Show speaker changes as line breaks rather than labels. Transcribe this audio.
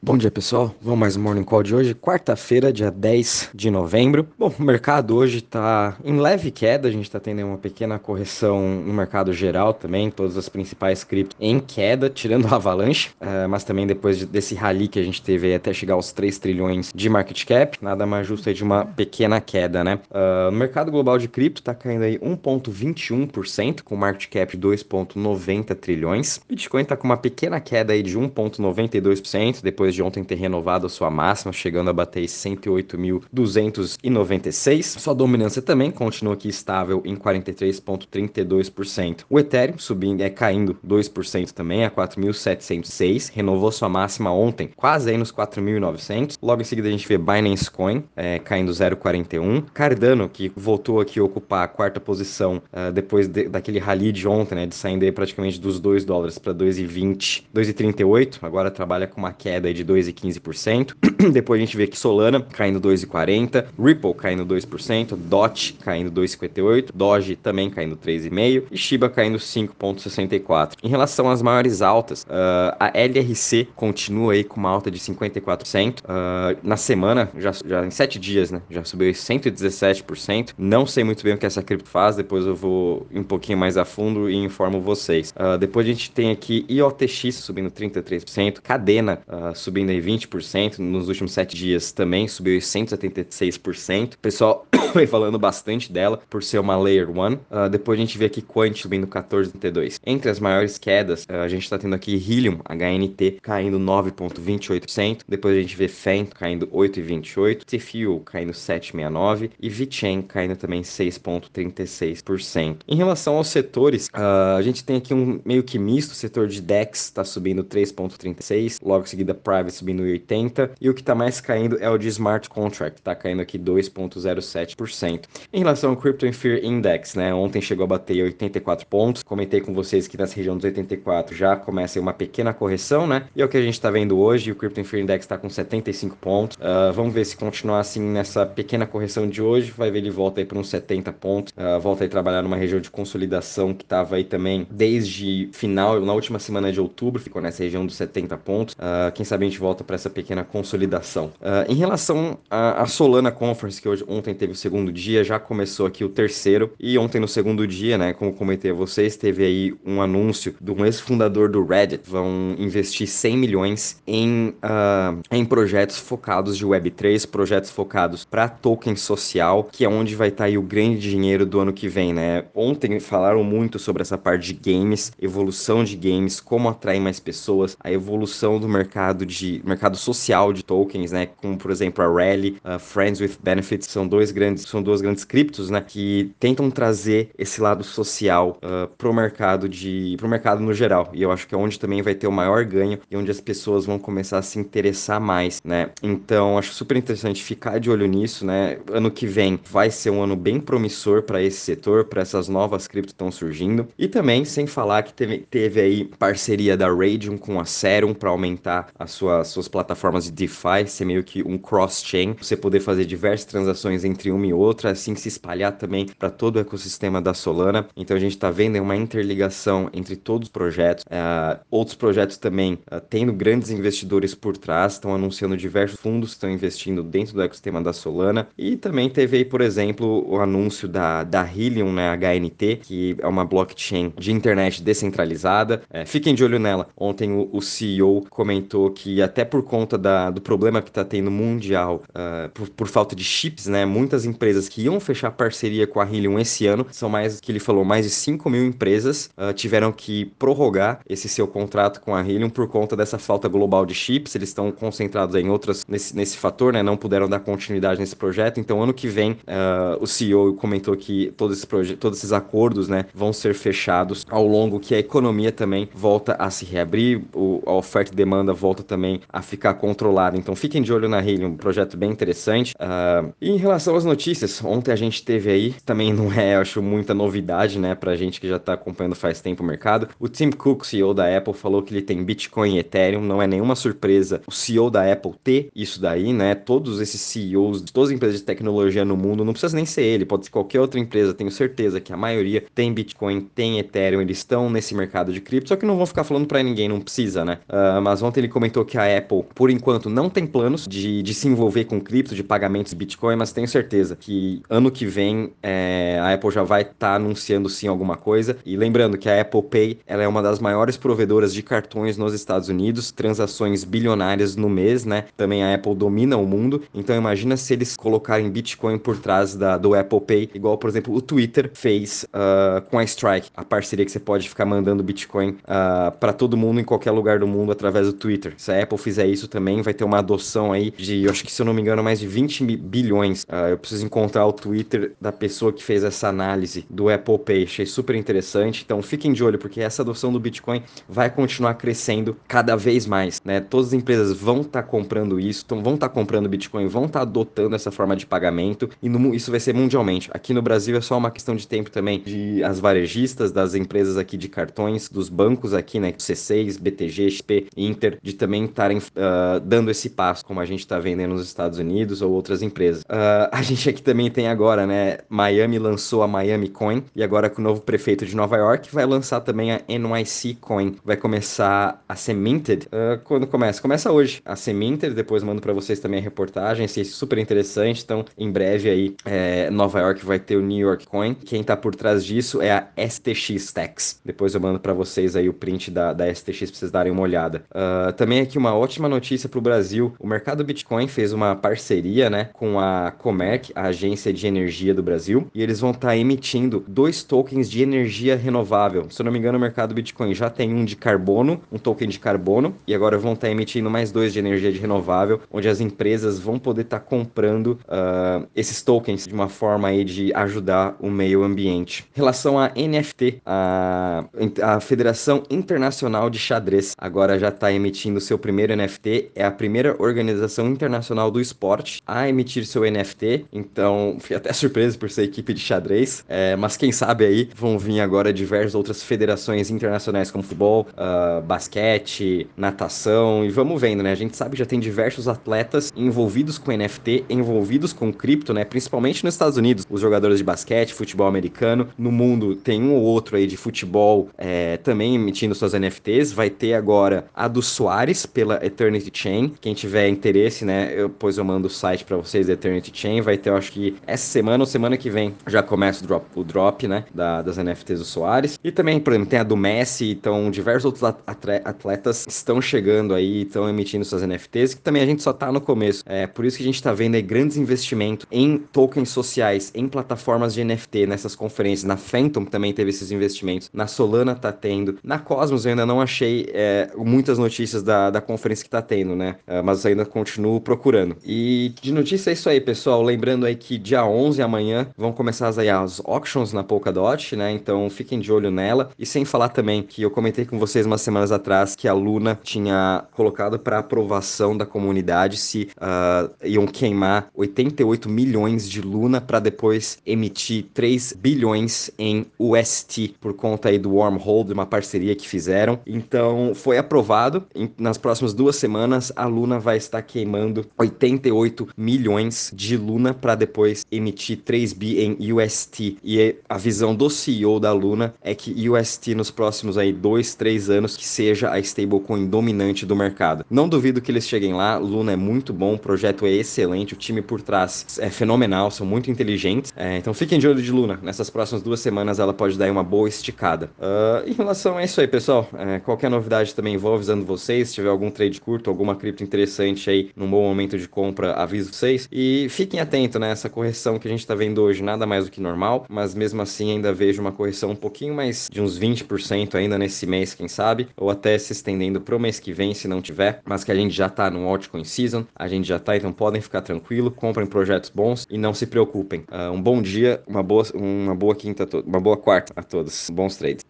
Bom dia pessoal, vamos mais um Morning Call de hoje, quarta-feira, dia 10 de novembro. Bom, o mercado hoje está em leve queda, a gente está tendo uma pequena correção no mercado geral também, todas as principais criptos em queda, tirando a Avalanche, uh, mas também depois desse rally que a gente teve até chegar aos 3 trilhões de market cap, nada mais justo aí de uma pequena queda, né? Uh, no mercado global de cripto está caindo aí 1,21%, com market cap de 2,90 trilhões. Bitcoin está com uma pequena queda aí de 1,92%, depois depois de ontem ter renovado a sua máxima, chegando a bater 108.296. Sua dominância também continua aqui estável em 43,32%. O Ethereum subindo, é caindo 2% também a 4.706, renovou sua máxima ontem, quase aí nos 4.900. Logo em seguida a gente vê Binance Coin é, caindo 0,41. Cardano, que voltou aqui a ocupar a quarta posição uh, depois de, daquele rally de ontem, né, de saindo praticamente dos 2 dólares para 2,20, 2,38. Agora trabalha com uma queda de 2,15%. Depois a gente vê que Solana caindo 2,40%, Ripple caindo 2%, DOT caindo 2,58%, Doge também caindo 3,5% e Shiba caindo 5,64%. Em relação às maiores altas, uh, a LRC continua aí com uma alta de 54%. Uh, ah, na semana, já, já em 7 dias, né, já subiu 117%. Não sei muito bem o que essa cripto faz, depois eu vou um pouquinho mais a fundo e informo vocês. Uh, depois a gente tem aqui IOTX subindo 33%, Cadena uh, subindo aí 20%, nos últimos 7 dias também subiu 176%. O pessoal vem falando bastante dela por ser uma Layer 1. Uh, ah, depois a gente vê aqui Quant subindo 14,32%. Entre as maiores quedas, uh, a gente está tendo aqui Helium, HNT, caindo 9,28%. Depois a gente vê Fent caindo 8,28%, T-Fuel caindo 7,69% e VeChain caindo também 6,36%. Em relação aos setores, uh, a gente tem aqui um meio que misto, o setor de DEX está subindo 3,36%, logo em seguida Private subindo 80%, e o que está mais caindo é o de Smart Contract, está caindo aqui 2,07%. Em relação ao Crypto Fear Index, né, ontem chegou a bater 84 pontos, comentei com vocês que nessa região dos 84 já começa uma pequena correção, né, e é o que a gente está vendo hoje, o Crypto Fear Index está com 75 pontos, uh, vamos ver se continuar assim nessa pequena correção de hoje, vai ver ele volta aí para uns 70 pontos, uh, volta aí trabalhar numa região de consolidação que estava aí também desde final, na última semana de outubro, ficou nessa região dos 70 pontos, uh, quem sabe a gente volta para essa pequena consolidação. Uh, em relação à Solana Conference, que hoje, ontem teve segundo dia, já começou aqui o terceiro, e ontem no segundo dia, né, como comentei a vocês, teve aí um anúncio de um ex-fundador do Reddit, vão investir 100 milhões em, uh, em projetos focados de Web3, projetos focados para token social, que é onde vai estar tá aí o grande dinheiro do ano que vem, né? Ontem falaram muito sobre essa parte de games, evolução de games, como atrair mais pessoas, a evolução do mercado de mercado social de tokens, né? Como por exemplo a Rally, uh, Friends with Benefits, são dois grandes, são duas grandes criptos, né? Que tentam trazer esse lado social uh, pro mercado de, pro mercado no geral. E eu acho que é onde também vai ter o maior ganho e onde as pessoas vão começar a se interessar mais, né? Então acho super interessante ficar de olho nisso, né? Ano que vem vai ser um ano bem promissor para esse setor, para essas novas criptos que estão surgindo. E também sem falar que teve, teve aí parceria da Radium com a Serum para aumentar a sua suas plataformas de DeFi, ser meio que um cross-chain, você poder fazer diversas transações entre uma e outra, assim se espalhar também para todo o ecossistema da Solana. Então a gente está vendo uma interligação entre todos os projetos, uh, outros projetos também uh, tendo grandes investidores por trás, estão anunciando diversos fundos que estão investindo dentro do ecossistema da Solana. E também teve aí, por exemplo, o anúncio da, da Helium, né, HNT, que é uma blockchain de internet descentralizada. É, fiquem de olho nela. Ontem o, o CEO comentou que até por conta da, do problema que está tendo mundial uh, por, por, falta de chips, né? Muitas empresas que iam fechar parceria com a Helium esse ano, são mais, que ele falou, mais de 5 mil empresas uh, tiveram que prorrogar esse seu contrato com a Helium por conta dessa falta global de chips. Eles estão concentrados em outras, nesse, nesse fator, né? Não puderam dar continuidade nesse projeto. Então, ano que vem, uh, o CEO comentou que todos esses, todos esses acordos, né, vão ser fechados ao longo que a economia também volta a se reabrir, o, a oferta e demanda volta também a ficar controlada. Então fiquem de olho na Helium, um projeto bem interessante. Uh, e em relação às notícias notícias. Ontem a gente teve aí, também não é, acho, muita novidade, né, pra gente que já tá acompanhando faz tempo o mercado. O Tim Cook, CEO da Apple, falou que ele tem Bitcoin e Ethereum. Não é nenhuma surpresa o CEO da Apple ter isso daí, né? Todos esses CEOs de todas as empresas de tecnologia no mundo, não precisa nem ser ele, pode ser qualquer outra empresa, tenho certeza que a maioria tem Bitcoin, tem Ethereum, eles estão nesse mercado de cripto, só que não vão ficar falando para ninguém, não precisa, né? Uh, mas ontem ele comentou que a Apple, por enquanto, não tem planos de, de se envolver com cripto, de pagamentos de Bitcoin, mas tenho certeza que ano que vem é, a Apple já vai estar tá anunciando sim alguma coisa. E lembrando que a Apple Pay ela é uma das maiores provedoras de cartões nos Estados Unidos, transações bilionárias no mês, né? Também a Apple domina o mundo, então imagina se eles colocarem Bitcoin por trás da, do Apple Pay, igual, por exemplo, o Twitter fez uh, com a Strike, a parceria que você pode ficar mandando Bitcoin uh, ah, para todo mundo em qualquer lugar do mundo através do Twitter. Se a Apple fizer isso também, vai ter uma adoção aí de, eu acho que se eu não me engano, mais de 20 bilhões. Uh, eu preciso encontrar o Twitter da pessoa que fez essa análise do Apple Pay. Achei super interessante. Então fiquem de olho, porque essa adoção do Bitcoin vai continuar crescendo cada vez mais. Né? Todas as empresas vão estar tá comprando isso, então vão estar tá comprando Bitcoin, vão estar tá adotando essa forma de pagamento, e no, isso vai ser mundialmente. Aqui no Brasil é só uma questão de tempo também de as varejistas, das empresas aqui de cartões, dos bancos aqui, né? C6, BTG, XP, Inter, de também estarem uh, dando esse passo, como a gente está vendendo nos Estados Unidos ou outras empresas. Uh, a gente aqui também tem agora, né? Miami lançou a Miami Coin e agora com o novo prefeito de Nova York vai lançar também a NYC Coin. Vai começar a ser minted. Uh, quando começa? Começa hoje a ser minted. Depois mando para vocês também a reportagem. Achei super interessante. Então, em breve aí, é, Nova York vai ter o New York Coin. Quem tá por trás disso é a STX Tax. Depois eu mando para vocês aí o print da, da STX pra vocês darem uma olhada. Uh, também aqui uma ótima notícia pro Brasil. O mercado Bitcoin fez uma parceria, né, com a Comerc, a agência de energia do Brasil, e eles vão estar tá emitindo dois tokens de energia renovável. Se eu não me engano, o mercado Bitcoin já tem um de carbono, um token de carbono, e agora vão estar tá emitindo mais dois de energia de renovável, onde as empresas vão poder estar tá comprando uh, esses tokens de uma forma aí de ajudar o meio ambiente. Em relação a NFT, a, a Federação Internacional de Xadrez agora já está emitindo seu primeiro NFT, é a primeira organização internacional do esporte a emitir seu NFT, então fui até surpreso por ser equipe de xadrez, é, mas quem sabe aí vão vir agora diversas outras federações internacionais como futebol, uh, basquete, natação e vamos vendo, né? A gente sabe que já tem diversos atletas envolvidos com NFT, envolvidos com cripto, né? Principalmente nos Estados Unidos, os jogadores de basquete, futebol americano, no mundo tem um ou outro aí de futebol é, também emitindo suas NFTs, vai ter agora a do Soares pela Eternity Chain, quem tiver interesse, né? Eu, depois eu mando o site para vocês da Eternity Chain, vai ter, eu acho que essa semana ou semana que vem já começa o drop, o drop né? Da, das NFTs do Soares. E também, por exemplo, tem a do Messi, então diversos outros atletas estão chegando aí, estão emitindo suas NFTs, que também a gente só tá no começo. É por isso que a gente tá vendo aí grandes investimentos em tokens sociais, em plataformas de NFT, nessas conferências. Na Phantom também teve esses investimentos, na Solana tá tendo, na Cosmos eu ainda não achei é, muitas notícias da, da conferência que tá tendo, né? É, mas ainda continuo procurando. E de notícia é isso aí, pessoal. Lembrando aí que dia 11 amanhã vão começar as, aí, as auctions na Polkadot, né? Então fiquem de olho nela. E sem falar também que eu comentei com vocês umas semanas atrás que a Luna tinha colocado para aprovação da comunidade se uh, iam queimar 88 milhões de Luna para depois emitir 3 bilhões em UST por conta aí do Wormhole, de uma parceria que fizeram. Então foi aprovado. nas próximas duas semanas a Luna vai estar queimando 88 milhões de Luna depois emitir 3 bi em UST. E a visão do CEO da Luna é que UST nos próximos aí 2, 3 anos que seja a stablecoin dominante do mercado. Não duvido que eles cheguem lá. Luna é muito bom, o projeto é excelente, o time por trás é fenomenal, são muito inteligentes. É, então fiquem de olho de Luna. Nessas próximas duas semanas ela pode dar uma boa esticada. Uh, em relação a isso aí, pessoal, é, qualquer novidade também vou avisando vocês. Se tiver algum trade curto, alguma cripto interessante aí num bom momento de compra, aviso vocês. E fiquem atentos, né? Essa correção que a gente tá vendo hoje, nada mais do que normal, mas mesmo assim ainda vejo uma correção um pouquinho mais de uns 20% ainda nesse mês, quem sabe, ou até se estendendo pro mês que vem, se não tiver, mas que a gente já tá no altcoin season, a gente já tá, então podem ficar tranquilo, comprem projetos bons e não se preocupem. Uh, um bom dia, uma boa, uma boa quinta, uma boa quarta a todos. Bons trades.